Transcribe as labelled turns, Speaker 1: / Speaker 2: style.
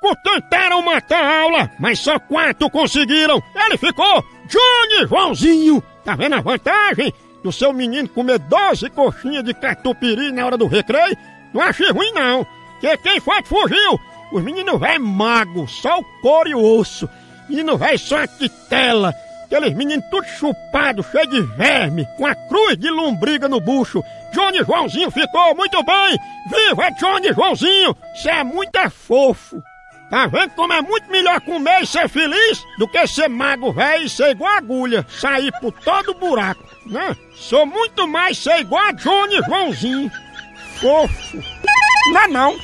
Speaker 1: cinco tentaram matar a aula, mas só quatro conseguiram. Ele ficou Johnny Joãozinho. Tá vendo a vantagem do seu menino comer 12 coxinhas de catupiry na hora do recreio? Não achei ruim não, que quem foi que fugiu? Os meninos vai mago, só o couro e o osso. Menino vai só a titela. Aqueles meninos tudo chupado, cheio de verme, com a cruz de lombriga no bucho. Johnny Joãozinho ficou muito bem! Viva Johnny Joãozinho! Você é muito fofo! Tá vendo como é muito melhor comer e ser feliz do que ser mago velho e ser igual agulha, sair por todo buraco, né? Sou muito mais ser igual a Johnny Joãozinho. Fofo. Não é não.